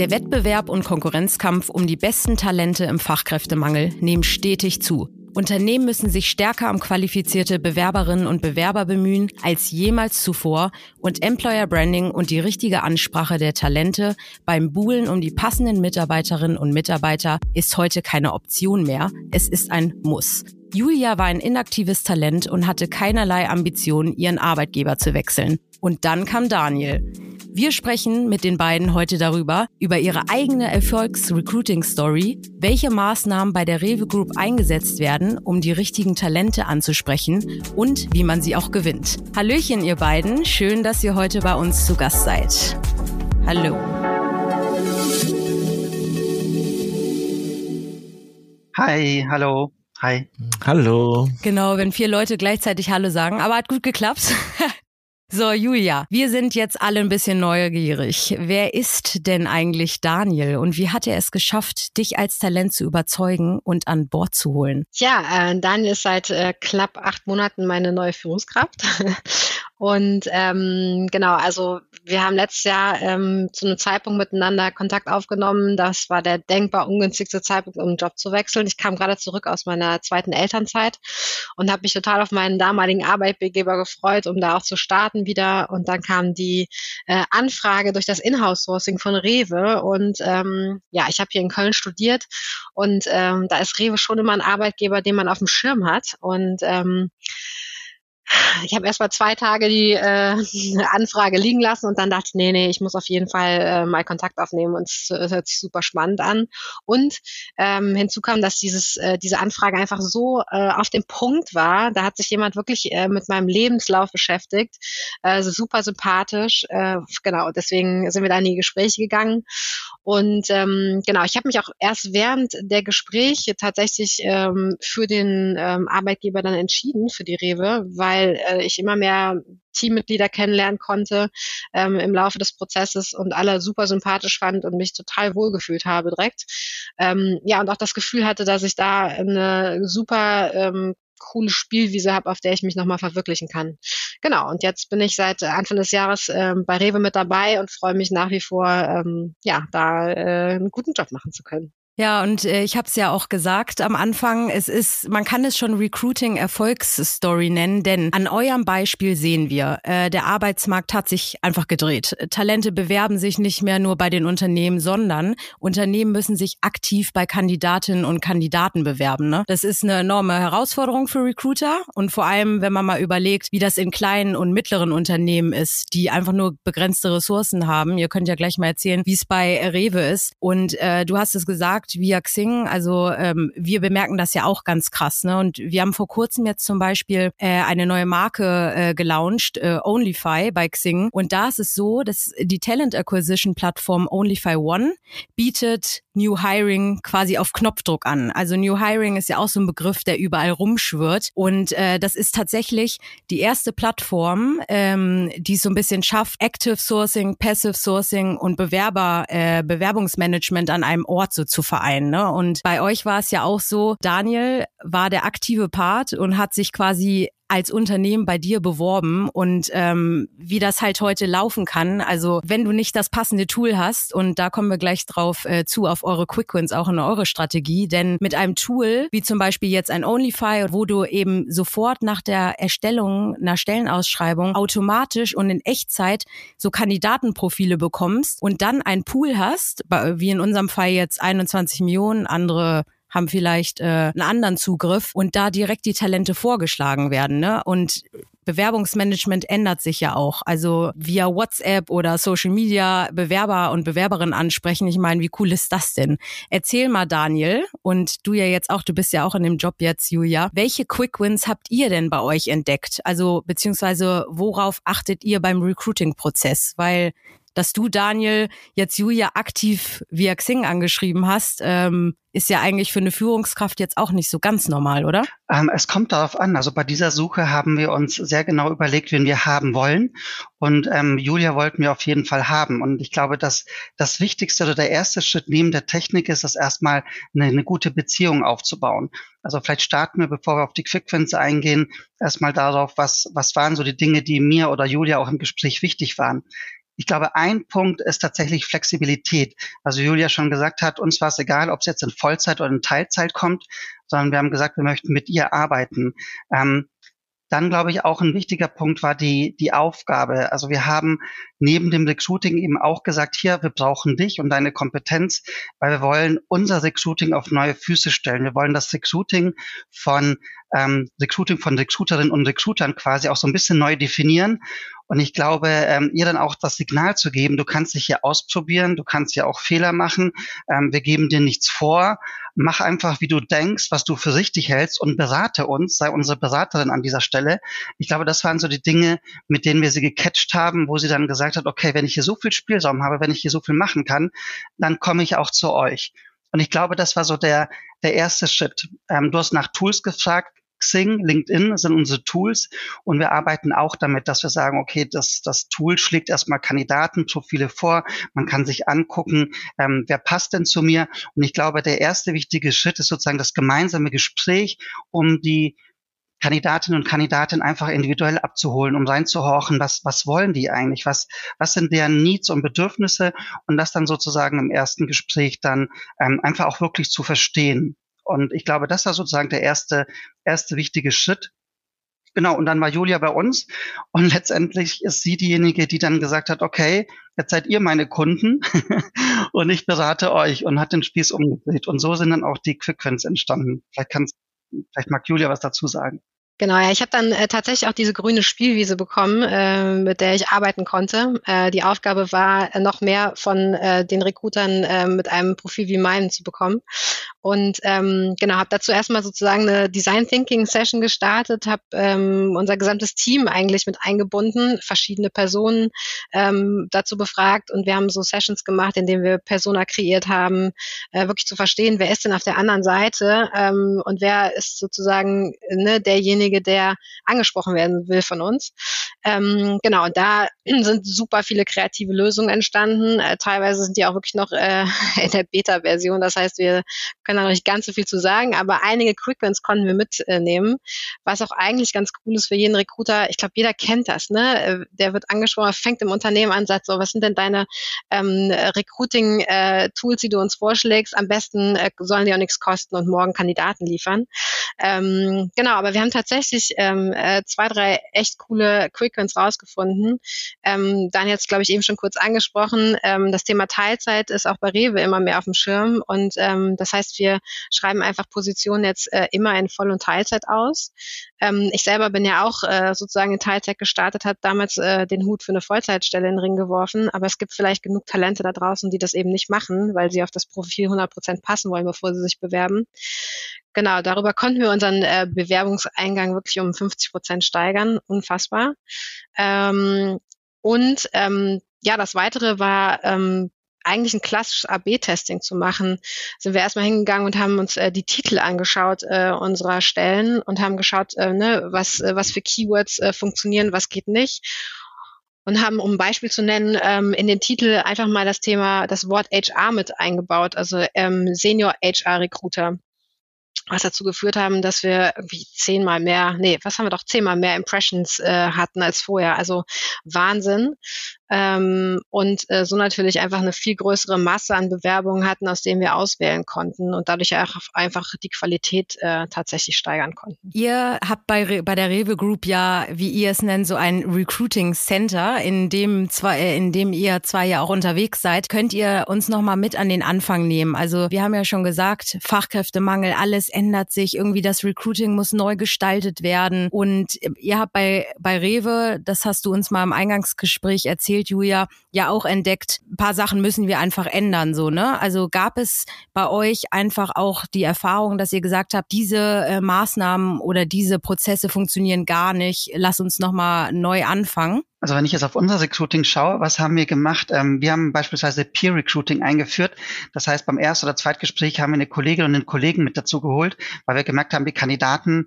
Der Wettbewerb und Konkurrenzkampf um die besten Talente im Fachkräftemangel nehmen stetig zu. Unternehmen müssen sich stärker um qualifizierte Bewerberinnen und Bewerber bemühen als jemals zuvor und Employer Branding und die richtige Ansprache der Talente beim Buhlen um die passenden Mitarbeiterinnen und Mitarbeiter ist heute keine Option mehr. Es ist ein Muss. Julia war ein inaktives Talent und hatte keinerlei Ambition, ihren Arbeitgeber zu wechseln. Und dann kam Daniel. Wir sprechen mit den beiden heute darüber, über ihre eigene Erfolgs-Recruiting-Story, welche Maßnahmen bei der Rewe Group eingesetzt werden, um die richtigen Talente anzusprechen und wie man sie auch gewinnt. Hallöchen, ihr beiden. Schön, dass ihr heute bei uns zu Gast seid. Hallo. Hi, hallo. Hi. Hallo. Genau, wenn vier Leute gleichzeitig Hallo sagen, aber hat gut geklappt. So, Julia, wir sind jetzt alle ein bisschen neugierig. Wer ist denn eigentlich Daniel und wie hat er es geschafft, dich als Talent zu überzeugen und an Bord zu holen? Ja, äh, Daniel ist seit äh, knapp acht Monaten meine neue Führungskraft. Und ähm, genau, also wir haben letztes Jahr ähm, zu einem Zeitpunkt miteinander Kontakt aufgenommen. Das war der denkbar ungünstigste Zeitpunkt, um einen Job zu wechseln. Ich kam gerade zurück aus meiner zweiten Elternzeit und habe mich total auf meinen damaligen Arbeitgeber gefreut, um da auch zu starten wieder. Und dann kam die äh, Anfrage durch das Inhouse-Sourcing von Rewe. Und ähm, ja, ich habe hier in Köln studiert und ähm, da ist Rewe schon immer ein Arbeitgeber, den man auf dem Schirm hat. Und ähm, ich habe erst mal zwei Tage die äh, Anfrage liegen lassen und dann dachte ich, nee, nee, ich muss auf jeden Fall äh, mal Kontakt aufnehmen und es, hört sich super spannend an. Und ähm, hinzu kam, dass dieses, äh, diese Anfrage einfach so äh, auf dem Punkt war. Da hat sich jemand wirklich äh, mit meinem Lebenslauf beschäftigt, äh, super sympathisch. Äh, genau, deswegen sind wir da in die Gespräche gegangen. Und ähm, genau, ich habe mich auch erst während der Gespräche tatsächlich ähm, für den ähm, Arbeitgeber dann entschieden, für die Rewe, weil weil äh, ich immer mehr Teammitglieder kennenlernen konnte ähm, im Laufe des Prozesses und alle super sympathisch fand und mich total wohlgefühlt habe direkt. Ähm, ja, und auch das Gefühl hatte, dass ich da eine super ähm, coole Spielwiese habe, auf der ich mich nochmal verwirklichen kann. Genau, und jetzt bin ich seit Anfang des Jahres ähm, bei Rewe mit dabei und freue mich nach wie vor, ähm, ja, da äh, einen guten Job machen zu können. Ja, und äh, ich habe es ja auch gesagt am Anfang, es ist, man kann es schon Recruiting Erfolgsstory nennen, denn an eurem Beispiel sehen wir, äh, der Arbeitsmarkt hat sich einfach gedreht. Talente bewerben sich nicht mehr nur bei den Unternehmen, sondern Unternehmen müssen sich aktiv bei Kandidatinnen und Kandidaten bewerben. Ne? Das ist eine enorme Herausforderung für Recruiter und vor allem, wenn man mal überlegt, wie das in kleinen und mittleren Unternehmen ist, die einfach nur begrenzte Ressourcen haben. Ihr könnt ja gleich mal erzählen, wie es bei Rewe ist. Und äh, du hast es gesagt, via Xing. Also ähm, wir bemerken das ja auch ganz krass. Ne? Und wir haben vor kurzem jetzt zum Beispiel äh, eine neue Marke äh, gelauncht, äh, Onlyfy bei Xing. Und da ist es so, dass die Talent Acquisition Plattform Onlyfy One bietet New Hiring quasi auf Knopfdruck an. Also New Hiring ist ja auch so ein Begriff, der überall rumschwirrt. Und äh, das ist tatsächlich die erste Plattform, ähm, die so ein bisschen schafft, Active Sourcing, Passive Sourcing und Bewerber, äh, Bewerbungsmanagement an einem Ort so zu vereinen. Ne? Und bei euch war es ja auch so, Daniel war der aktive Part und hat sich quasi als Unternehmen bei dir beworben und ähm, wie das halt heute laufen kann. Also wenn du nicht das passende Tool hast, und da kommen wir gleich drauf äh, zu, auf eure Quick Wins, auch in eure Strategie, denn mit einem Tool, wie zum Beispiel jetzt ein Onlyfy, wo du eben sofort nach der Erstellung einer Stellenausschreibung automatisch und in Echtzeit so Kandidatenprofile bekommst und dann ein Pool hast, wie in unserem Fall jetzt 21 Millionen, andere haben vielleicht äh, einen anderen Zugriff und da direkt die Talente vorgeschlagen werden. Ne? Und Bewerbungsmanagement ändert sich ja auch. Also via WhatsApp oder Social Media Bewerber und Bewerberinnen ansprechen. Ich meine, wie cool ist das denn? Erzähl mal, Daniel, und du ja jetzt auch, du bist ja auch in dem Job jetzt, Julia. Welche Quick Wins habt ihr denn bei euch entdeckt? Also beziehungsweise worauf achtet ihr beim Recruiting-Prozess? Weil dass du, Daniel, jetzt Julia aktiv via Xing angeschrieben hast, ähm, ist ja eigentlich für eine Führungskraft jetzt auch nicht so ganz normal, oder? Ähm, es kommt darauf an. Also bei dieser Suche haben wir uns sehr genau überlegt, wen wir haben wollen. Und ähm, Julia wollten wir auf jeden Fall haben. Und ich glaube, dass das Wichtigste oder der erste Schritt neben der Technik ist, das erstmal eine, eine gute Beziehung aufzubauen. Also vielleicht starten wir, bevor wir auf die Quickwins eingehen, erstmal darauf, was, was waren so die Dinge, die mir oder Julia auch im Gespräch wichtig waren Ich glaube, ein Punkt ist tatsächlich Flexibilität. Also Julia schon gesagt hat, uns war es egal, ob es jetzt in Vollzeit oder in Teilzeit kommt, sondern wir haben gesagt, wir möchten mit ihr arbeiten. Ähm, dann glaube ich auch ein wichtiger Punkt war die, die Aufgabe. Also wir haben neben dem Recruiting eben auch gesagt, hier, wir brauchen dich und deine Kompetenz, weil wir wollen unser Recruiting auf neue Füße stellen. Wir wollen das Recruiting von ähm, Recruiting von Recruiterinnen und Recruitern quasi auch so ein bisschen neu definieren. Und ich glaube, ähm, ihr dann auch das Signal zu geben, du kannst dich hier ausprobieren, du kannst ja auch Fehler machen, ähm, wir geben dir nichts vor, mach einfach, wie du denkst, was du für richtig hältst und berate uns, sei unsere Beraterin an dieser Stelle. Ich glaube, das waren so die Dinge, mit denen wir sie gecatcht haben, wo sie dann gesagt hat, okay, wenn ich hier so viel Spielraum habe, wenn ich hier so viel machen kann, dann komme ich auch zu euch. Und ich glaube, das war so der, der erste Schritt. Ähm, du hast nach Tools gefragt. Xing, LinkedIn sind unsere Tools und wir arbeiten auch damit, dass wir sagen, okay, das, das Tool schlägt erstmal Kandidatenprofile vor, man kann sich angucken, ähm, wer passt denn zu mir? Und ich glaube, der erste wichtige Schritt ist sozusagen das gemeinsame Gespräch, um die Kandidatinnen und Kandidaten einfach individuell abzuholen, um reinzuhorchen, was, was wollen die eigentlich, was, was sind deren Needs und Bedürfnisse? Und das dann sozusagen im ersten Gespräch dann ähm, einfach auch wirklich zu verstehen. Und ich glaube, das war sozusagen der erste, erste wichtige Schritt. Genau, und dann war Julia bei uns und letztendlich ist sie diejenige, die dann gesagt hat, okay, jetzt seid ihr meine Kunden und ich berate euch und hat den Spieß umgedreht. Und so sind dann auch die Quickwins entstanden. Vielleicht kannst, vielleicht mag Julia was dazu sagen. Genau, ja, ich habe dann äh, tatsächlich auch diese grüne Spielwiese bekommen, äh, mit der ich arbeiten konnte. Äh, die Aufgabe war, äh, noch mehr von äh, den Recruitern äh, mit einem Profil wie meinem zu bekommen. Und ähm, genau, habe dazu erstmal sozusagen eine Design Thinking Session gestartet, habe ähm, unser gesamtes Team eigentlich mit eingebunden, verschiedene Personen ähm, dazu befragt und wir haben so Sessions gemacht, in denen wir Persona kreiert haben, wirklich zu verstehen, wer ist denn auf der anderen Seite ähm, und wer ist sozusagen ne, derjenige, der angesprochen werden will von uns. Ähm, genau, und da sind super viele kreative Lösungen entstanden. Äh, teilweise sind die auch wirklich noch äh, in der Beta-Version. Das heißt, wir können da noch nicht ganz so viel zu sagen, aber einige Quickwins konnten wir mitnehmen, was auch eigentlich ganz cool ist für jeden Recruiter. Ich glaube, jeder kennt das, ne? Äh, der wird angesprochen, fängt im Unternehmen an, sagt so, was sind denn deine ähm, Recruiting-Tools, äh, die du uns vorschlägst? Am besten äh, sollen die auch nichts kosten und morgen Kandidaten liefern. Ähm, genau, aber wir haben tatsächlich ähm, äh, zwei, drei echt coole Quickwins rausgefunden. Ähm, dann jetzt, glaube ich, eben schon kurz angesprochen, ähm, das Thema Teilzeit ist auch bei Rewe immer mehr auf dem Schirm und ähm, das heißt, wir schreiben einfach Positionen jetzt äh, immer in Voll- und Teilzeit aus. Ähm, ich selber bin ja auch äh, sozusagen in Teilzeit gestartet, habe damals äh, den Hut für eine Vollzeitstelle in den Ring geworfen, aber es gibt vielleicht genug Talente da draußen, die das eben nicht machen, weil sie auf das Profil 100 Prozent passen wollen, bevor sie sich bewerben. Genau, darüber konnten wir unseren äh, Bewerbungseingang wirklich um 50 Prozent steigern. Unfassbar. Ähm, und ähm, ja, das Weitere war ähm, eigentlich ein klassisches AB-Testing zu machen, sind wir erstmal hingegangen und haben uns äh, die Titel angeschaut äh, unserer Stellen und haben geschaut, äh, ne, was, äh, was für Keywords äh, funktionieren, was geht nicht. Und haben, um ein Beispiel zu nennen, ähm, in den Titel einfach mal das Thema, das Wort HR mit eingebaut, also ähm, Senior HR Recruiter was dazu geführt haben, dass wir irgendwie zehnmal mehr, nee, was haben wir doch zehnmal mehr Impressions äh, hatten als vorher. Also Wahnsinn ähm, und äh, so natürlich einfach eine viel größere Masse an Bewerbungen hatten, aus denen wir auswählen konnten und dadurch auch einfach die Qualität äh, tatsächlich steigern konnten. Ihr habt bei, bei der Rewe Group ja, wie ihr es nennt, so ein Recruiting Center, in dem, zwei, äh, in dem ihr zwei ja auch unterwegs seid. Könnt ihr uns nochmal mit an den Anfang nehmen? Also wir haben ja schon gesagt, Fachkräftemangel, alles ändert sich, irgendwie das Recruiting muss neu gestaltet werden und ihr habt bei, bei Rewe, das hast du uns mal im Eingangsgespräch erzählt, erzählt, Julia, ja auch entdeckt, ein paar Sachen müssen wir einfach ändern, so, ne? Also gab es bei euch einfach auch die Erfahrung, dass ihr gesagt habt, diese äh, Maßnahmen oder diese Prozesse funktionieren gar nicht, lass uns nochmal neu anfangen? Also wenn ich jetzt auf unser Recruiting schaue, was haben wir gemacht? Ähm, wir haben beispielsweise Peer Recruiting eingeführt. Das heißt, beim Erst- oder Zweitgespräch haben wir eine Kollegin und einen Kollegen mit dazu geholt, weil wir gemerkt haben, die Kandidaten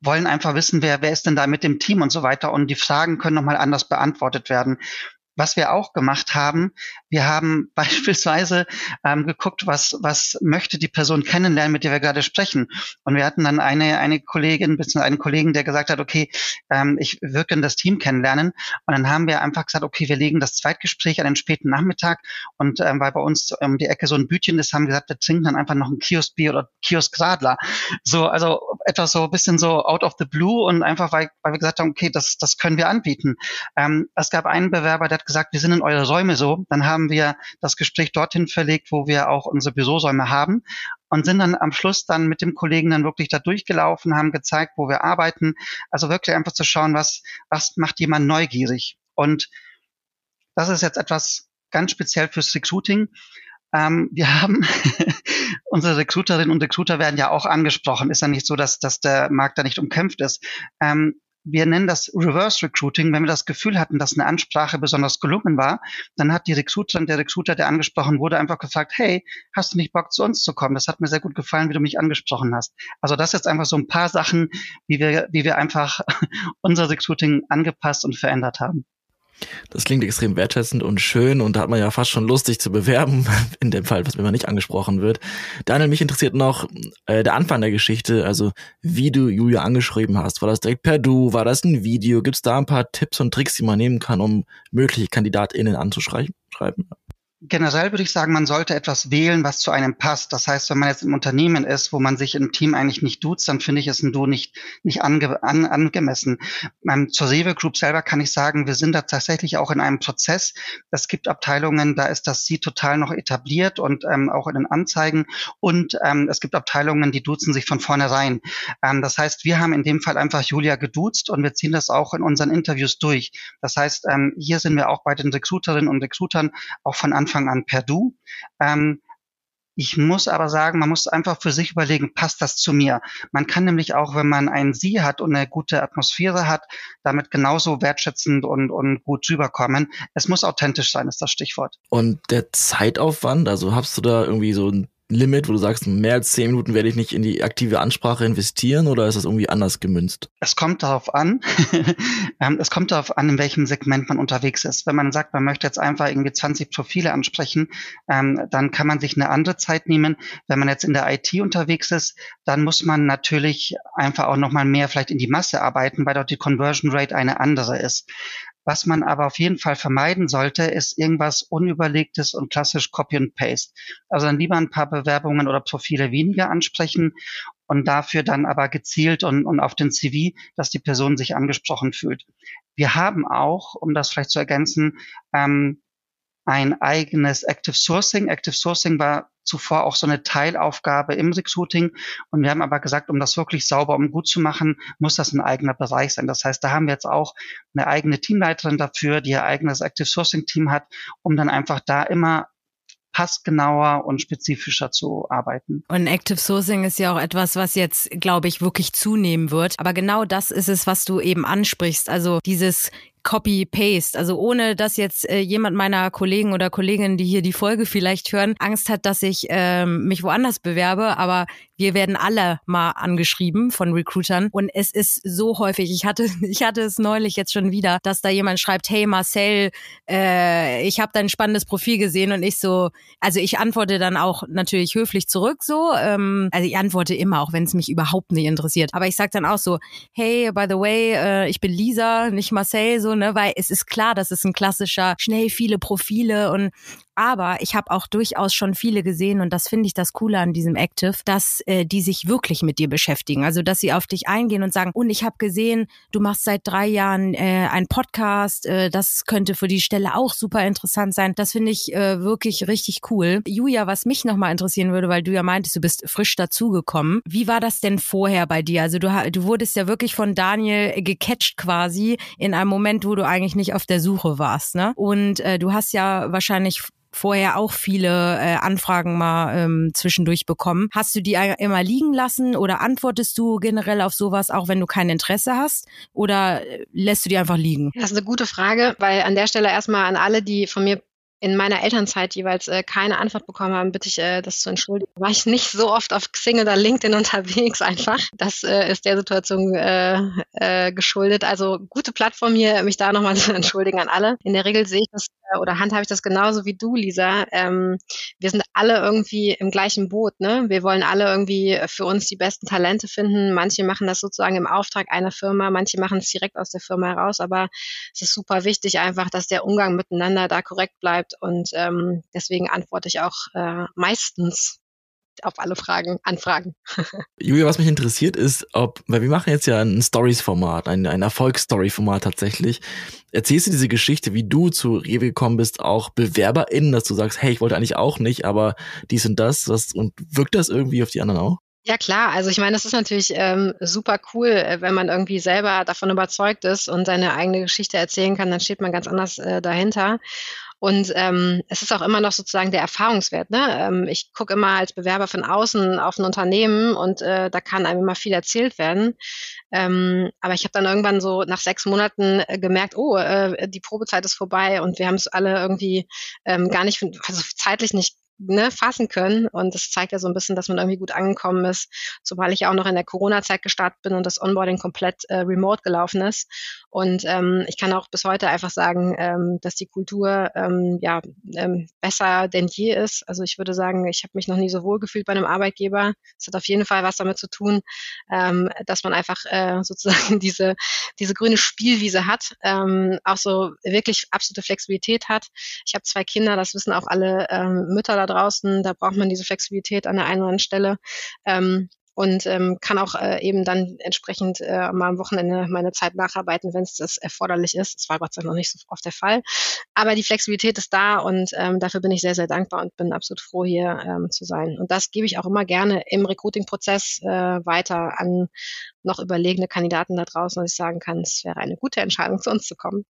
wollen einfach wissen, wer, wer ist denn da mit dem Team und so weiter. Und die Fragen können nochmal anders beantwortet werden. Was wir auch gemacht haben, wir haben beispielsweise ähm, geguckt, was, was möchte die Person kennenlernen, mit der wir gerade sprechen. Und wir hatten dann eine, eine Kollegin, bzw. einen Kollegen, der gesagt hat, okay, ähm, ich würde gerne das Team kennenlernen. Und dann haben wir einfach gesagt, okay, wir legen das Zweitgespräch an den späten Nachmittag. Und ähm, weil bei uns um die Ecke so ein Bütchen ist, haben wir gesagt, wir trinken dann einfach noch ein Kioskbier oder Kioskradler. So, also etwas so ein bisschen so out of the blue und einfach, weil, weil wir gesagt haben, okay, das, das können wir anbieten. Ähm, es gab einen Bewerber, der hat gesagt, wir sind in eure Räume so. Dann haben wir das Gespräch dorthin verlegt, wo wir auch unsere Bürosäume haben und sind dann am Schluss dann mit dem Kollegen dann wirklich da durchgelaufen, haben gezeigt, wo wir arbeiten. Also wirklich einfach zu schauen, was, was macht jemand neugierig. Und das ist jetzt etwas ganz speziell fürs Recruiting. Ähm, wir haben unsere Recruiterinnen und Recruiter werden ja auch angesprochen. Ist ja nicht so, dass, dass der Markt da nicht umkämpft ist. Ähm, wir nennen das Reverse Recruiting. Wenn wir das Gefühl hatten, dass eine Ansprache besonders gelungen war, dann hat die Recruiterin, der Recruiter, der angesprochen wurde, einfach gefragt, hey, hast du nicht Bock zu uns zu kommen? Das hat mir sehr gut gefallen, wie du mich angesprochen hast. Also das ist jetzt einfach so ein paar Sachen, wie wir, wie wir einfach unser Recruiting angepasst und verändert haben. Das klingt extrem wertschätzend und schön und da hat man ja fast schon Lust, sich zu bewerben, in dem Fall, was mir nicht angesprochen wird. Daniel, mich interessiert noch äh, der Anfang der Geschichte, also wie du Julia angeschrieben hast. War das direkt per Du? War das ein Video? Gibt es da ein paar Tipps und Tricks, die man nehmen kann, um mögliche KandidatInnen anzuschreiben? Generell würde ich sagen, man sollte etwas wählen, was zu einem passt. Das heißt, wenn man jetzt im Unternehmen ist, wo man sich im Team eigentlich nicht duzt, dann finde ich es ein Du nicht, nicht ange, an, angemessen. Ähm, zur Rewe Group selber kann ich sagen, wir sind da tatsächlich auch in einem Prozess. Es gibt Abteilungen, da ist das Sie total noch etabliert und ähm, auch in den Anzeigen. Und ähm, es gibt Abteilungen, die duzen sich von vornherein. Ähm, das heißt, wir haben in dem Fall einfach Julia geduzt und wir ziehen das auch in unseren Interviews durch. Das heißt, ähm, hier sind wir auch bei den Recruiterinnen und Recruitern auch von Anfang Anfang an per Du. Ähm, ich muss aber sagen, man muss einfach für sich überlegen, passt das zu mir? Man kann nämlich auch, wenn man ein Sie hat und eine gute Atmosphäre hat, damit genauso wertschätzend und, und gut rüberkommen. Es muss authentisch sein, ist das Stichwort. Und der Zeitaufwand, also hast du da irgendwie so ein Limit, wo du sagst, mehr als zehn Minuten werde ich nicht in die aktive Ansprache investieren oder ist das irgendwie anders gemünzt? Es kommt darauf an. Ähm, es kommt darauf an, in welchem Segment man unterwegs ist. Wenn man sagt, man möchte jetzt einfach irgendwie 20 Profile ansprechen, ähm, dann kann man sich eine andere Zeit nehmen. Wenn man jetzt in der IT unterwegs ist, dann muss man natürlich einfach auch nochmal mehr vielleicht in die Masse arbeiten, weil dort die Conversion Rate eine andere ist. Was man aber auf jeden Fall vermeiden sollte, ist irgendwas Unüberlegtes und klassisch Copy and Paste. Also dann lieber ein paar Bewerbungen oder Profile weniger ansprechen und dafür dann aber gezielt und, und auf den CV, dass die Person sich angesprochen fühlt. Wir haben auch, um das vielleicht zu ergänzen, ähm, ein eigenes Active Sourcing. Active Sourcing war zuvor auch so eine Teilaufgabe im Recruiting. Und wir haben aber gesagt, um das wirklich sauber und gut zu machen, muss das ein eigener Bereich sein. Das heißt, da haben wir jetzt auch eine eigene Teamleiterin dafür, die ihr eigenes Active Sourcing Team hat, um dann einfach da immer passgenauer und spezifischer zu arbeiten. Und Active Sourcing ist ja auch etwas, was jetzt, glaube ich, wirklich zunehmen wird. Aber genau das ist es, was du eben ansprichst. Also dieses Copy-Paste. Also ohne, dass jetzt äh, jemand meiner Kollegen oder Kolleginnen, die hier die Folge vielleicht hören, Angst hat, dass ich ähm, mich woanders bewerbe. Aber wir werden alle mal angeschrieben von Recruitern und es ist so häufig. Ich hatte, ich hatte es neulich jetzt schon wieder, dass da jemand schreibt, hey Marcel, äh, ich habe dein spannendes Profil gesehen und ich so, also ich antworte dann auch natürlich höflich zurück so. Ähm, also ich antworte immer, auch wenn es mich überhaupt nicht interessiert. Aber ich sag dann auch so, hey, by the way, äh, ich bin Lisa, nicht Marcel, so ne, weil es ist klar, das ist ein klassischer schnell viele Profile und aber ich habe auch durchaus schon viele gesehen und das finde ich das Coole an diesem Active, dass äh, die sich wirklich mit dir beschäftigen. Also dass sie auf dich eingehen und sagen, und ich habe gesehen, du machst seit drei Jahren äh, einen Podcast, äh, das könnte für die Stelle auch super interessant sein. Das finde ich äh, wirklich richtig cool. Julia, was mich nochmal interessieren würde, weil du ja meintest, du bist frisch dazugekommen. Wie war das denn vorher bei dir? Also du, du wurdest ja wirklich von Daniel gecatcht quasi in einem Moment, wo du eigentlich nicht auf der Suche warst. Ne? Und äh, du hast ja wahrscheinlich vorher auch viele äh, Anfragen mal ähm, zwischendurch bekommen. Hast du die immer liegen lassen oder antwortest du generell auf sowas, auch wenn du kein Interesse hast? Oder äh, lässt du die einfach liegen? Das ist eine gute Frage, weil an der Stelle erstmal an alle, die von mir in meiner Elternzeit jeweils äh, keine Antwort bekommen habe, bitte ich äh, das zu entschuldigen. War ich nicht so oft auf Xing oder LinkedIn unterwegs einfach. Das äh, ist der Situation äh, äh, geschuldet. Also gute Plattform hier, mich da nochmal zu entschuldigen an alle. In der Regel sehe ich das äh, oder handhabe ich das genauso wie du, Lisa. Ähm, wir sind alle irgendwie im gleichen Boot. Ne? Wir wollen alle irgendwie für uns die besten Talente finden. Manche machen das sozusagen im Auftrag einer Firma, manche machen es direkt aus der Firma heraus. Aber es ist super wichtig einfach, dass der Umgang miteinander da korrekt bleibt und ähm, deswegen antworte ich auch äh, meistens auf alle Fragen, Anfragen. Julia, was mich interessiert ist, ob, weil wir machen jetzt ja ein Stories-Format, ein, ein Erfolgsstory-Format tatsächlich. Erzählst du diese Geschichte, wie du zu Rewe gekommen bist, auch BewerberInnen, dass du sagst, hey, ich wollte eigentlich auch nicht, aber dies und das, was, und wirkt das irgendwie auf die anderen auch? Ja klar, also ich meine, das ist natürlich ähm, super cool, äh, wenn man irgendwie selber davon überzeugt ist und seine eigene Geschichte erzählen kann, dann steht man ganz anders äh, dahinter. Und ähm, es ist auch immer noch sozusagen der Erfahrungswert. Ne? Ähm, ich gucke immer als Bewerber von außen auf ein Unternehmen und äh, da kann einem immer viel erzählt werden. Ähm, aber ich habe dann irgendwann so nach sechs Monaten äh, gemerkt, oh, äh, die Probezeit ist vorbei und wir haben es alle irgendwie ähm, gar nicht, also zeitlich nicht ne, fassen können. Und das zeigt ja so ein bisschen, dass man irgendwie gut angekommen ist, zumal ich auch noch in der Corona-Zeit gestartet bin und das Onboarding komplett äh, remote gelaufen ist. Und ähm, ich kann auch bis heute einfach sagen, ähm, dass die Kultur ähm, ja ähm, besser denn je ist. Also ich würde sagen, ich habe mich noch nie so wohl gefühlt bei einem Arbeitgeber. Es hat auf jeden Fall was damit zu tun, ähm, dass man einfach äh, sozusagen diese diese grüne Spielwiese hat, ähm, auch so wirklich absolute Flexibilität hat. Ich habe zwei Kinder, das wissen auch alle ähm, Mütter da draußen. Da braucht man diese Flexibilität an der einen oder anderen Stelle. Ähm, und ähm, kann auch äh, eben dann entsprechend äh, mal am Wochenende meine Zeit nacharbeiten, wenn es das erforderlich ist. Das war Gott sei Dank noch nicht so oft der Fall. Aber die Flexibilität ist da und ähm, dafür bin ich sehr, sehr dankbar und bin absolut froh, hier ähm, zu sein. Und das gebe ich auch immer gerne im Recruiting-Prozess äh, weiter an noch überlegene Kandidaten da draußen, dass ich sagen kann, es wäre eine gute Entscheidung, zu uns zu kommen.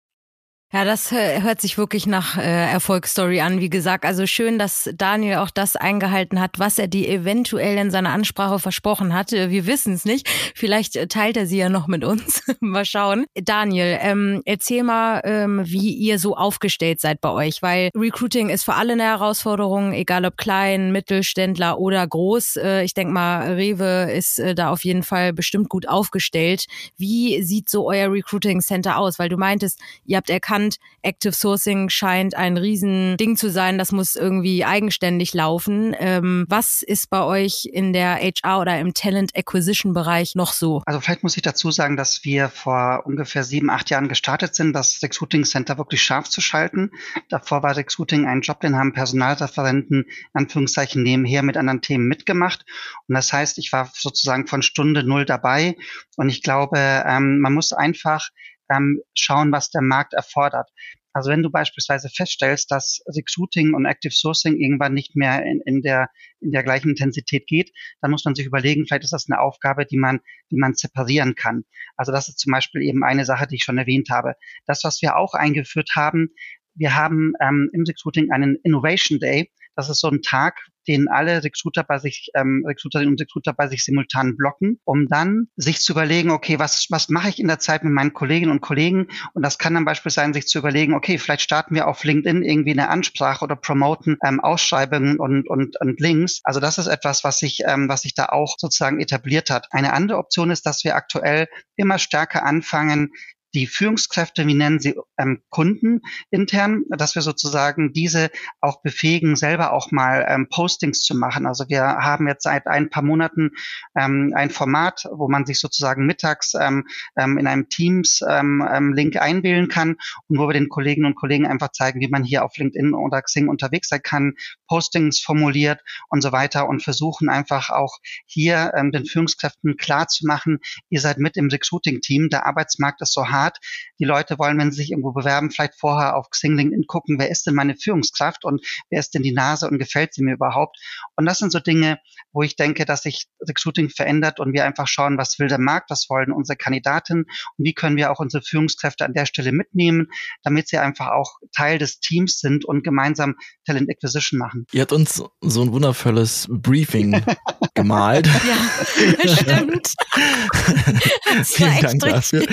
Ja, das hört sich wirklich nach äh, Erfolgsstory an. Wie gesagt, also schön, dass Daniel auch das eingehalten hat, was er dir eventuell in seiner Ansprache versprochen hat. Wir wissen es nicht. Vielleicht äh, teilt er sie ja noch mit uns. mal schauen. Daniel, ähm, erzähl mal, ähm, wie ihr so aufgestellt seid bei euch, weil Recruiting ist für alle eine Herausforderung, egal ob klein, Mittelständler oder groß. Äh, ich denke mal, Rewe ist äh, da auf jeden Fall bestimmt gut aufgestellt. Wie sieht so euer Recruiting Center aus? Weil du meintest, ihr habt erkannt, erkannt, Active Sourcing scheint ein Riesending zu sein. Das muss irgendwie eigenständig laufen. Ähm, was ist bei euch in der HR oder im Talent Acquisition Bereich noch so? Also vielleicht muss ich dazu sagen, dass wir vor ungefähr sieben, acht Jahren gestartet sind, das Recruiting Center wirklich scharf zu schalten. Davor war Recruiting ein Job, den haben Personalreferenten, Anführungszeichen, nebenher mit anderen Themen mitgemacht. Und das heißt, ich war sozusagen von Stunde null dabei. Und ich glaube, ähm, man muss einfach ähm, schauen, was der Markt erfordert. Also wenn du beispielsweise feststellst, dass Recruiting und Active Sourcing irgendwann nicht mehr in, in, der, in der gleichen Intensität geht, dann muss man sich überlegen, vielleicht ist das eine Aufgabe, die man, die man separieren kann. Also das ist zum Beispiel eben eine Sache, die ich schon erwähnt habe. Das, was wir auch eingeführt haben, wir haben ähm, im Recruiting einen Innovation Day. Das ist so ein Tag, den alle Recruiter bei sich, ähm, Recruiterinnen und Recruiter bei sich simultan blocken, um dann sich zu überlegen, okay, was, was mache ich in der Zeit mit meinen Kolleginnen und Kollegen? Und das kann dann beispielsweise sein, sich zu überlegen, okay, vielleicht starten wir auf LinkedIn irgendwie eine Ansprache oder promoten ähm, Ausschreibungen und, und, und Links. Also das ist etwas, was sich, ähm, was sich da auch sozusagen etabliert hat. Eine andere Option ist, dass wir aktuell immer stärker anfangen, die Führungskräfte, wie nennen sie ähm, Kunden intern, dass wir sozusagen diese auch befähigen, selber auch mal ähm, Postings zu machen. Also wir haben jetzt seit ein paar Monaten ähm, ein Format, wo man sich sozusagen mittags ähm, ähm, in einem Teams-Link ähm, einwählen kann und wo wir den Kolleginnen und Kollegen einfach zeigen, wie man hier auf LinkedIn oder Xing unterwegs sein kann, Postings formuliert und so weiter und versuchen einfach auch hier den Führungskräften klar zu machen, ihr seid mit im Recruiting-Team, der Arbeitsmarkt ist so hart, Art. Die Leute wollen, wenn sie sich irgendwo bewerben, vielleicht vorher auf Xing LinkedIn gucken, wer ist denn meine Führungskraft und wer ist denn die Nase und gefällt sie mir überhaupt? Und das sind so Dinge, wo ich denke, dass sich Recruiting verändert und wir einfach schauen, was will der Markt, was wollen unsere Kandidaten und wie können wir auch unsere Führungskräfte an der Stelle mitnehmen, damit sie einfach auch Teil des Teams sind und gemeinsam Talent Acquisition machen. Ihr habt uns so ein wundervolles Briefing gemalt. ja, stimmt. Vielen Dank dafür.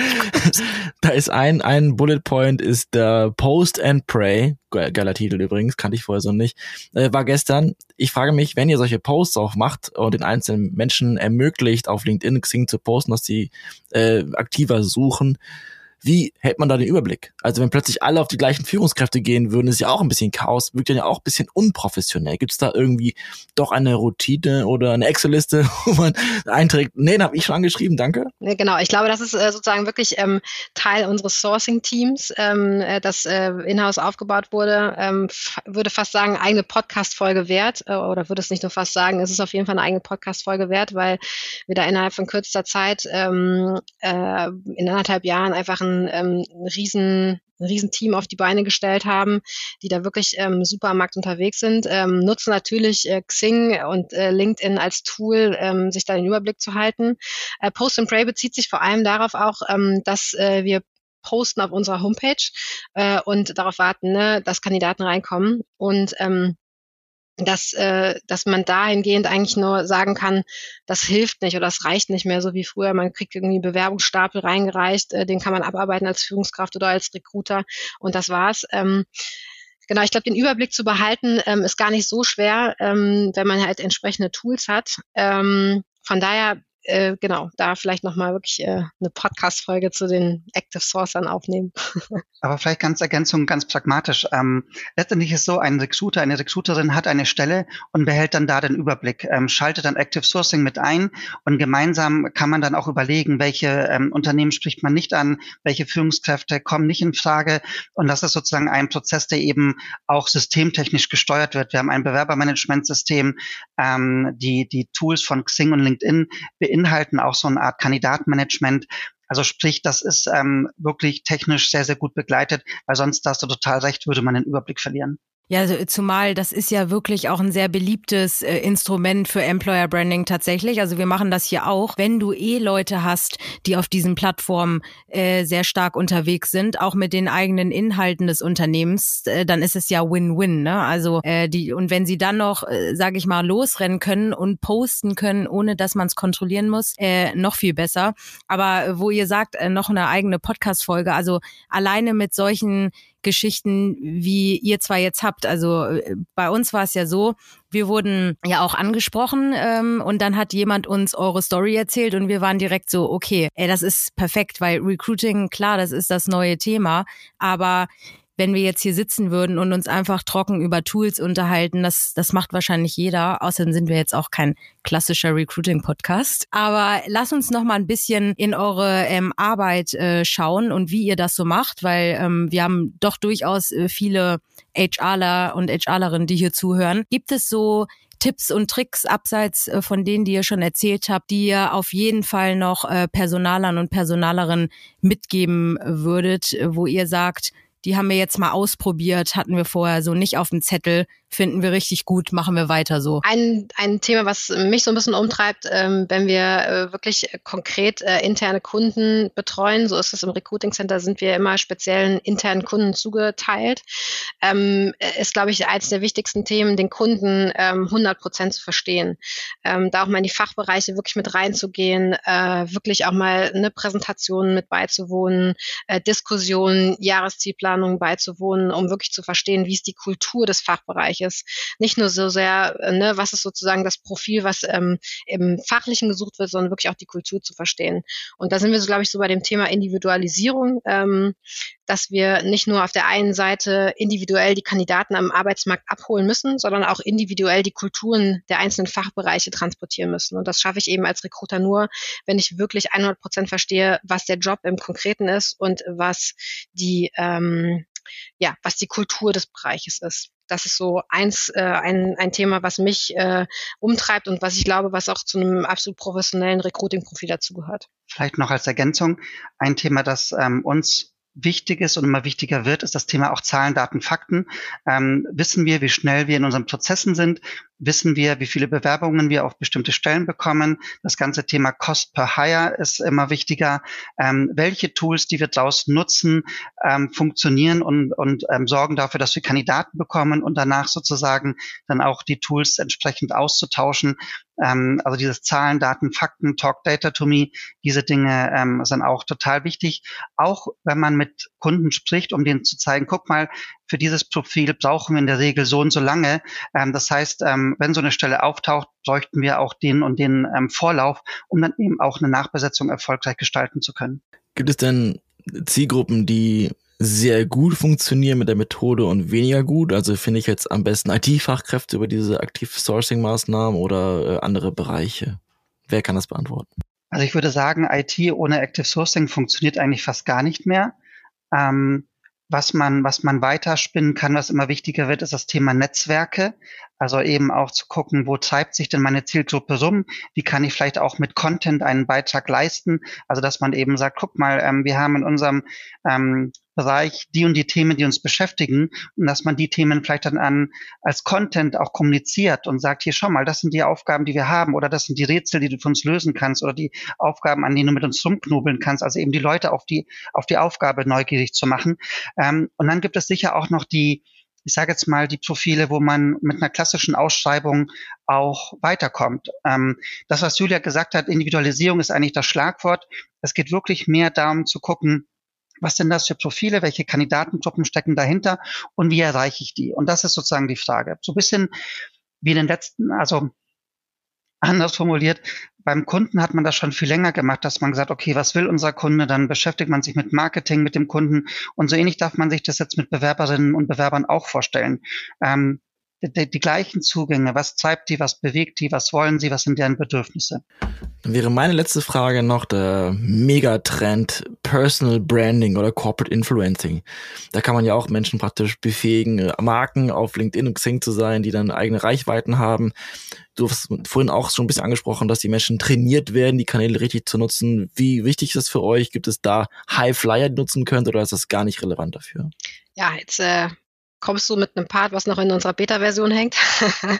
Da ist ein, ein Bullet Point, ist der Post and Pray. Geiler Titel übrigens, kannte ich vorher so nicht. Äh, war gestern. Ich frage mich, wenn ihr solche Posts auch macht und den einzelnen Menschen ermöglicht, auf LinkedIn, Xing zu posten, dass sie äh, aktiver suchen, wie hält man da den Überblick? Also wenn plötzlich alle auf die gleichen Führungskräfte gehen würden, ist ja auch ein bisschen Chaos, wirkt ja auch ein bisschen unprofessionell. Gibt es da irgendwie doch eine Routine oder eine Excel-Liste, wo man einträgt, nee, den habe ich schon angeschrieben, danke? Nee, genau, ich glaube, das ist äh, sozusagen wirklich ähm, Teil unseres Sourcing-Teams, ähm, äh, das äh, in-house aufgebaut wurde. Ähm, würde fast sagen, eigene Podcast-Folge wert, äh, oder würde es nicht nur fast sagen, es ist auf jeden Fall eine eigene Podcast-Folge wert, weil wir da innerhalb von kürzester Zeit ähm, äh, in anderthalb Jahren einfach ein ähm, ein riesen ein Riesenteam auf die Beine gestellt haben, die da wirklich ähm, super am Markt unterwegs sind, ähm, nutzen natürlich äh, Xing und äh, LinkedIn als Tool, ähm, sich da den Überblick zu halten. Äh, Post and Pray bezieht sich vor allem darauf auch, ähm, dass äh, wir posten auf unserer Homepage äh, und darauf warten, ne, dass Kandidaten reinkommen. Und ähm, dass, äh, dass man dahingehend eigentlich nur sagen kann, das hilft nicht oder das reicht nicht mehr so wie früher. Man kriegt irgendwie Bewerbungsstapel reingereicht, äh, den kann man abarbeiten als Führungskraft oder als Recruiter und das war's. Ähm, genau, ich glaube, den Überblick zu behalten ähm, ist gar nicht so schwer, ähm, wenn man halt entsprechende Tools hat. Ähm, von daher äh, genau, da vielleicht nochmal wirklich äh, eine Podcast-Folge zu den Active Sourcern aufnehmen. Aber vielleicht ganz Ergänzung, ganz pragmatisch. Ähm, letztendlich ist so, ein Recruiter, eine Recruiterin hat eine Stelle und behält dann da den Überblick, ähm, schaltet dann Active Sourcing mit ein und gemeinsam kann man dann auch überlegen, welche ähm, Unternehmen spricht man nicht an, welche Führungskräfte kommen nicht in Frage. Und das ist sozusagen ein Prozess, der eben auch systemtechnisch gesteuert wird. Wir haben ein Bewerbermanagementsystem, ähm, die, die Tools von Xing und LinkedIn beinhalten auch so eine Art Kandidatenmanagement. Also sprich, das ist ähm, wirklich technisch sehr, sehr gut begleitet, weil sonst hast du total recht, würde man den Überblick verlieren. Ja, also zumal das ist ja wirklich auch ein sehr beliebtes äh, Instrument für Employer Branding tatsächlich. Also wir machen das hier auch. Wenn du eh Leute hast, die auf diesen Plattformen äh, sehr stark unterwegs sind, auch mit den eigenen Inhalten des Unternehmens, äh, dann ist es ja Win-Win. Ne? Also äh, die und wenn sie dann noch, äh, sage ich mal, losrennen können und posten können, ohne dass man es kontrollieren muss, äh, noch viel besser. Aber wo ihr sagt, äh, noch eine eigene Podcast-Folge, also alleine mit solchen Geschichten, wie ihr zwar jetzt habt. Also äh, bei uns war es ja so, wir wurden ja auch angesprochen ähm, und dann hat jemand uns eure Story erzählt und wir waren direkt so, okay, ey, das ist perfekt, weil Recruiting, klar, das ist das neue Thema, aber wenn wir jetzt hier sitzen würden und uns einfach trocken über Tools unterhalten, das, das macht wahrscheinlich jeder. Außerdem sind wir jetzt auch kein klassischer Recruiting-Podcast. Aber lass uns noch mal ein bisschen in eure ähm, Arbeit äh, schauen und wie ihr das so macht, weil ähm, wir haben doch durchaus äh, viele HRler und HRlerinnen, die hier zuhören. Gibt es so Tipps und Tricks abseits äh, von denen, die ihr schon erzählt habt, die ihr auf jeden Fall noch äh, Personalern und Personalerinnen mitgeben würdet, wo ihr sagt, die haben wir jetzt mal ausprobiert, hatten wir vorher so nicht auf dem Zettel, finden wir richtig gut, machen wir weiter so. Ein, ein Thema, was mich so ein bisschen umtreibt, ähm, wenn wir äh, wirklich konkret äh, interne Kunden betreuen, so ist es im Recruiting Center, sind wir immer speziellen internen Kunden zugeteilt, ähm, ist, glaube ich, eines der wichtigsten Themen, den Kunden ähm, 100 Prozent zu verstehen. Ähm, da auch mal in die Fachbereiche wirklich mit reinzugehen, äh, wirklich auch mal eine Präsentation mit beizuwohnen, äh, Diskussionen, Jahreszielplanungen beizuwohnen, um wirklich zu verstehen, wie ist die Kultur des Fachbereiches ist. Nicht nur so sehr, äh, ne, was ist sozusagen das Profil, was ähm, im Fachlichen gesucht wird, sondern wirklich auch die Kultur zu verstehen. Und da sind wir so, glaube ich, so bei dem Thema Individualisierung, ähm, dass wir nicht nur auf der einen Seite individuell die Kandidaten am Arbeitsmarkt abholen müssen, sondern auch individuell die Kulturen der einzelnen Fachbereiche transportieren müssen. Und das schaffe ich eben als Recruiter nur, wenn ich wirklich 100 Prozent verstehe, was der Job im Konkreten ist und was die ähm, ja, was die Kultur des Bereiches ist das ist so eins, äh, ein, ein Thema, was mich äh, umtreibt und was ich glaube, was auch zu einem absolut professionellen Recruiting-Profil dazugehört. Vielleicht noch als Ergänzung ein Thema, das ähm, uns wichtig ist und immer wichtiger wird, ist das Thema auch Zahlen, Daten, Fakten. Ähm, wissen wir, wie schnell wir in unseren Prozessen sind? Wissen wir, wie viele Bewerbungen wir auf bestimmte Stellen bekommen. Das ganze Thema Cost per Hire ist immer wichtiger. Ähm, welche Tools, die wir draußen nutzen, ähm, funktionieren und, und ähm, sorgen dafür, dass wir Kandidaten bekommen und danach sozusagen dann auch die Tools entsprechend auszutauschen. Ähm, also dieses Zahlen, Daten, Fakten, Talk Data to Me, diese Dinge ähm, sind auch total wichtig. Auch wenn man mit Kunden spricht, um denen zu zeigen, guck mal, für dieses Profil brauchen wir in der Regel so und so lange. Ähm, das heißt, ähm, wenn so eine Stelle auftaucht, bräuchten wir auch den und den ähm, Vorlauf, um dann eben auch eine Nachbesetzung erfolgreich gestalten zu können. Gibt es denn Zielgruppen, die sehr gut funktionieren mit der Methode und weniger gut? Also finde ich jetzt am besten IT-Fachkräfte über diese Aktiv-Sourcing-Maßnahmen oder äh, andere Bereiche? Wer kann das beantworten? Also ich würde sagen, IT ohne Active Sourcing funktioniert eigentlich fast gar nicht mehr. Ähm, was man, was man weiterspinnen kann, was immer wichtiger wird, ist das Thema Netzwerke. Also eben auch zu gucken, wo treibt sich denn meine Zielgruppe rum? Wie kann ich vielleicht auch mit Content einen Beitrag leisten? Also dass man eben sagt, guck mal, ähm, wir haben in unserem ähm, Bereich die und die Themen, die uns beschäftigen und dass man die Themen vielleicht dann an als Content auch kommuniziert und sagt, hier schau mal, das sind die Aufgaben, die wir haben oder das sind die Rätsel, die du für uns lösen kannst oder die Aufgaben, an denen du mit uns rumknobeln kannst, also eben die Leute auf die auf die Aufgabe neugierig zu machen. Ähm, und dann gibt es sicher auch noch die ich sage jetzt mal, die Profile, wo man mit einer klassischen Ausschreibung auch weiterkommt. Ähm, das, was Julia gesagt hat, Individualisierung ist eigentlich das Schlagwort. Es geht wirklich mehr darum zu gucken, was sind das für Profile? Welche Kandidatengruppen stecken dahinter? Und wie erreiche ich die? Und das ist sozusagen die Frage. So ein bisschen wie in den letzten, also anders formuliert, beim Kunden hat man das schon viel länger gemacht, dass man gesagt, okay, was will unser Kunde? Dann beschäftigt man sich mit Marketing, mit dem Kunden. Und so ähnlich darf man sich das jetzt mit Bewerberinnen und Bewerbern auch vorstellen. Ähm, die, die gleichen Zugänge. Was treibt die, was bewegt die, was wollen sie, was sind deren Bedürfnisse? Dann wäre meine letzte Frage noch der Megatrend Personal Branding oder Corporate Influencing. Da kann man ja auch Menschen praktisch befähigen, äh, Marken auf LinkedIn und Xing zu sein, die dann eigene Reichweiten haben. Du hast vorhin auch schon ein bisschen angesprochen, dass die Menschen trainiert werden, die Kanäle richtig zu nutzen. Wie wichtig ist das für euch? Gibt es da High Flyer, die nutzen könnt oder ist das gar nicht relevant dafür? Ja, jetzt äh, kommst du mit einem Part, was noch in unserer Beta-Version hängt.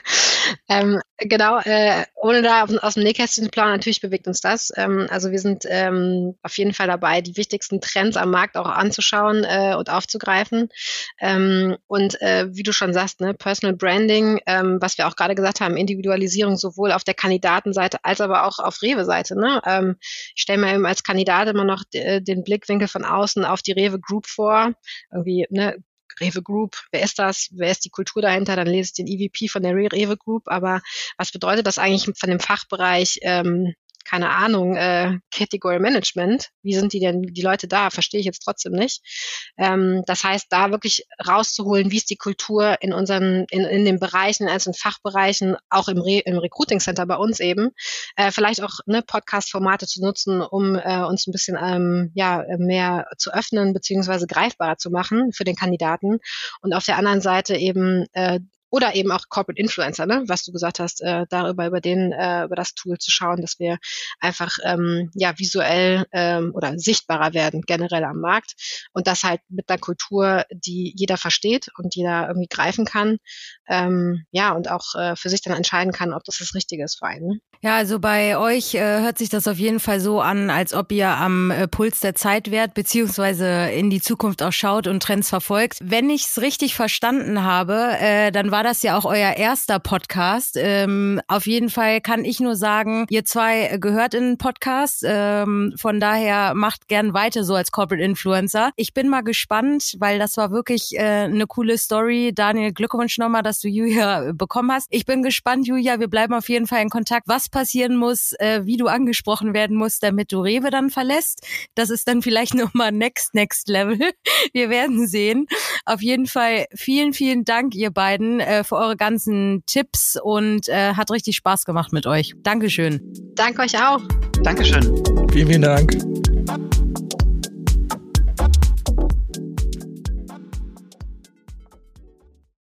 ähm, genau, äh, ohne da aus dem Nähkästchen zu planen, natürlich bewegt uns das. Ähm, also wir sind ähm, auf jeden Fall dabei, die wichtigsten Trends am Markt auch anzuschauen äh, und aufzugreifen. Ähm, und äh, wie du schon sagst, ne, Personal Branding, ähm, was wir auch gerade gesagt haben, Individualisierung sowohl auf der Kandidatenseite als aber auch auf Rewe-Seite. Ne? Ähm, ich stelle mir eben als Kandidat immer noch den Blickwinkel von außen auf die Rewe Group vor. Irgendwie, ne, Rewe Group, wer ist das? Wer ist die Kultur dahinter? Dann lese ich den EVP von der Rewe Group. Aber was bedeutet das eigentlich von dem Fachbereich ähm, keine Ahnung, äh, Category Management. Wie sind die denn, die Leute da? Verstehe ich jetzt trotzdem nicht. Ähm, das heißt, da wirklich rauszuholen, wie ist die Kultur in unseren, in, in den Bereichen, in Fachbereichen, auch im, Re im Recruiting Center bei uns eben, äh, vielleicht auch ne, Podcast-Formate zu nutzen, um äh, uns ein bisschen ähm, ja, mehr zu öffnen, beziehungsweise greifbarer zu machen für den Kandidaten. Und auf der anderen Seite eben äh, oder eben auch Corporate Influencer, ne? was du gesagt hast, äh, darüber über den äh, über das Tool zu schauen, dass wir einfach ähm, ja visuell ähm, oder sichtbarer werden generell am Markt und das halt mit einer Kultur, die jeder versteht und jeder irgendwie greifen kann, ähm, ja und auch äh, für sich dann entscheiden kann, ob das das Richtige ist für einen. Ne? Ja, also bei euch äh, hört sich das auf jeden Fall so an, als ob ihr am äh, Puls der Zeit wärt, beziehungsweise in die Zukunft auch schaut und Trends verfolgt. Wenn ich es richtig verstanden habe, äh, dann war das ja auch euer erster Podcast. Ähm, auf jeden Fall kann ich nur sagen, ihr zwei gehört in den Podcast. Ähm, von daher macht gern weiter so als Corporate Influencer. Ich bin mal gespannt, weil das war wirklich äh, eine coole Story. Daniel, Glückwunsch nochmal, dass du Julia bekommen hast. Ich bin gespannt, Julia. Wir bleiben auf jeden Fall in Kontakt. Was passieren muss, äh, wie du angesprochen werden musst, damit du Rewe dann verlässt. Das ist dann vielleicht nochmal next, next level. Wir werden sehen. Auf jeden Fall vielen, vielen Dank, ihr beiden. Äh, für eure ganzen Tipps und äh, hat richtig Spaß gemacht mit euch. Dankeschön. Danke euch auch. Dankeschön. Vielen, vielen Dank.